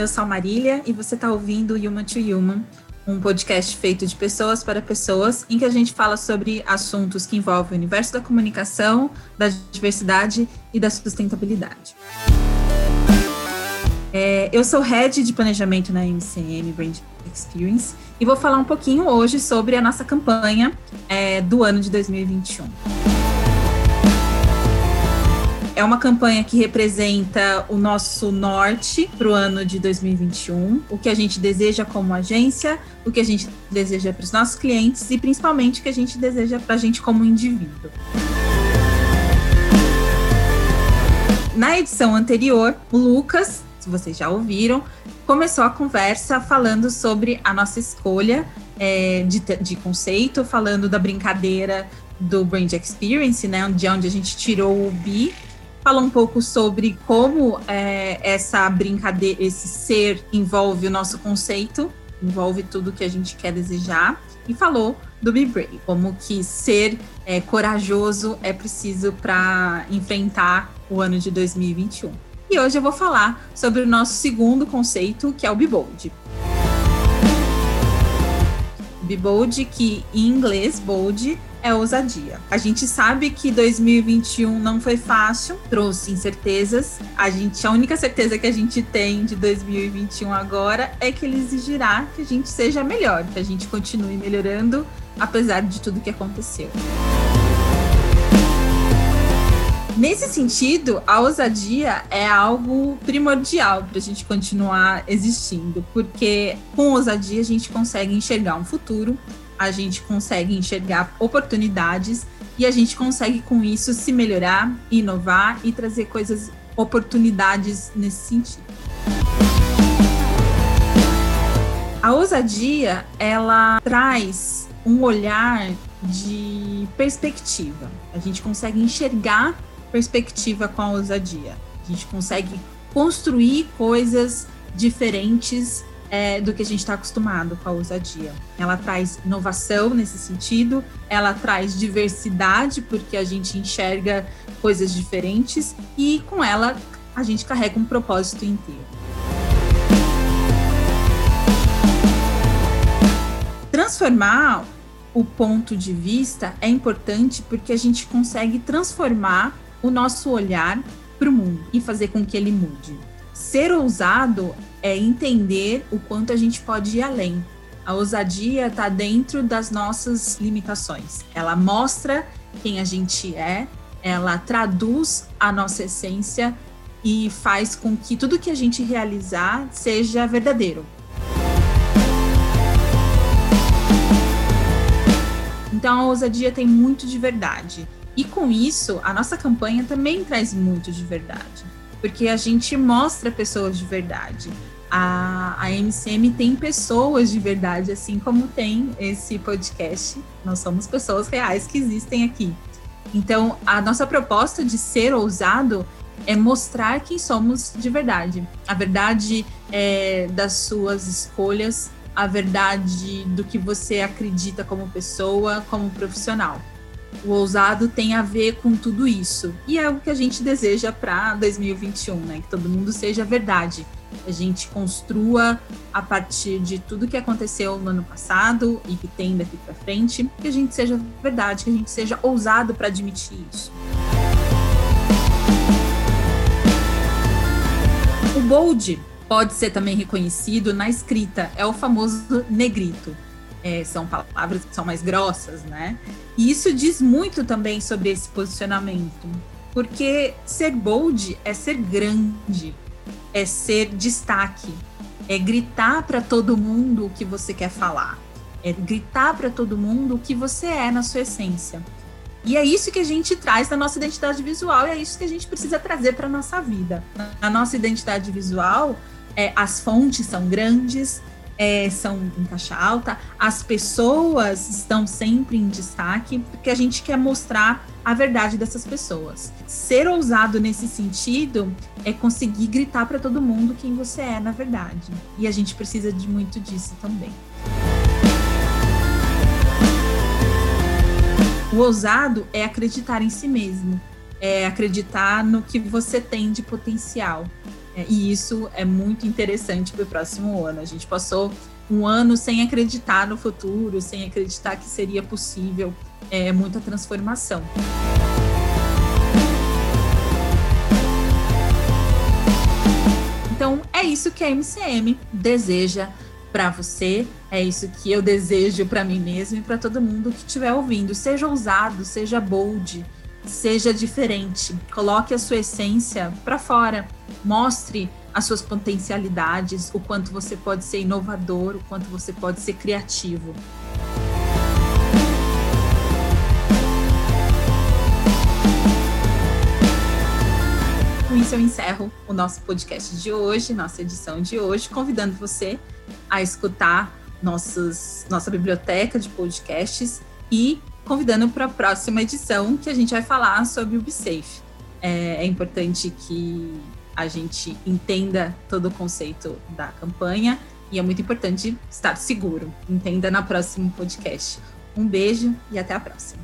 eu sou a Marília e você está ouvindo Human to Human, um podcast feito de pessoas para pessoas, em que a gente fala sobre assuntos que envolvem o universo da comunicação, da diversidade e da sustentabilidade. É, eu sou Head de Planejamento na MCM Brand Experience e vou falar um pouquinho hoje sobre a nossa campanha é, do ano de 2021. É uma campanha que representa o nosso norte para o ano de 2021, o que a gente deseja como agência, o que a gente deseja para os nossos clientes e principalmente o que a gente deseja para a gente como indivíduo. Na edição anterior, o Lucas, se vocês já ouviram, começou a conversa falando sobre a nossa escolha é, de, de conceito, falando da brincadeira do Brand Experience, né, de onde a gente tirou o bi Fala um pouco sobre como é, essa brincadeira, esse ser envolve o nosso conceito, envolve tudo que a gente quer desejar, e falou do Be Brave, como que ser é, corajoso é preciso para enfrentar o ano de 2021. E hoje eu vou falar sobre o nosso segundo conceito, que é o Be Bold. Be Bold, que em inglês, bold, é ousadia. A gente sabe que 2021 não foi fácil, trouxe incertezas. A gente, a única certeza que a gente tem de 2021 agora é que ele exigirá que a gente seja melhor, que a gente continue melhorando apesar de tudo que aconteceu. Nesse sentido, a ousadia é algo primordial para a gente continuar existindo, porque com ousadia a gente consegue enxergar um futuro, a gente consegue enxergar oportunidades e a gente consegue com isso se melhorar, inovar e trazer coisas, oportunidades nesse sentido. A ousadia, ela traz um olhar de perspectiva. A gente consegue enxergar perspectiva com a ousadia. A gente consegue construir coisas diferentes é, do que a gente está acostumado com a ousadia. Ela traz inovação nesse sentido, ela traz diversidade, porque a gente enxerga coisas diferentes, e com ela a gente carrega um propósito inteiro. Transformar o ponto de vista é importante porque a gente consegue transformar o nosso olhar para o mundo e fazer com que ele mude. Ser ousado é entender o quanto a gente pode ir além. A ousadia está dentro das nossas limitações. Ela mostra quem a gente é, ela traduz a nossa essência e faz com que tudo que a gente realizar seja verdadeiro. Então a ousadia tem muito de verdade. E com isso, a nossa campanha também traz muito de verdade, porque a gente mostra pessoas de verdade. A, a MCM tem pessoas de verdade, assim como tem esse podcast. Nós somos pessoas reais que existem aqui. Então, a nossa proposta de ser ousado é mostrar quem somos de verdade. A verdade é, das suas escolhas, a verdade do que você acredita como pessoa, como profissional. O ousado tem a ver com tudo isso. E é o que a gente deseja para 2021, né? Que todo mundo seja verdade. A gente construa a partir de tudo que aconteceu no ano passado e que tem daqui para frente, que a gente seja verdade, que a gente seja ousado para admitir isso. O bold pode ser também reconhecido na escrita, é o famoso negrito é, são palavras que são mais grossas, né? E isso diz muito também sobre esse posicionamento, porque ser bold é ser grande, é ser destaque, é gritar para todo mundo o que você quer falar, é gritar para todo mundo o que você é na sua essência. E é isso que a gente traz na nossa identidade visual e é isso que a gente precisa trazer para nossa vida. Na nossa identidade visual, é, as fontes são grandes, é, são em caixa alta, as pessoas estão sempre em destaque, porque a gente quer mostrar a verdade dessas pessoas. Ser ousado nesse sentido é conseguir gritar para todo mundo quem você é na verdade. E a gente precisa de muito disso também. O ousado é acreditar em si mesmo, é acreditar no que você tem de potencial e isso é muito interessante para o próximo ano. A gente passou um ano sem acreditar no futuro, sem acreditar que seria possível é, muita transformação. Então, é isso que a MCM deseja para você, é isso que eu desejo para mim mesmo e para todo mundo que estiver ouvindo. Seja ousado, seja bold, seja diferente, coloque a sua essência para fora, mostre as suas potencialidades, o quanto você pode ser inovador, o quanto você pode ser criativo. Com isso, eu encerro o nosso podcast de hoje, nossa edição de hoje, convidando você a escutar nossos, nossa biblioteca de podcasts e convidando para a próxima edição que a gente vai falar sobre o BeSafe. É, é importante que a gente entenda todo o conceito da campanha e é muito importante estar seguro. Entenda na próximo podcast. Um beijo e até a próxima.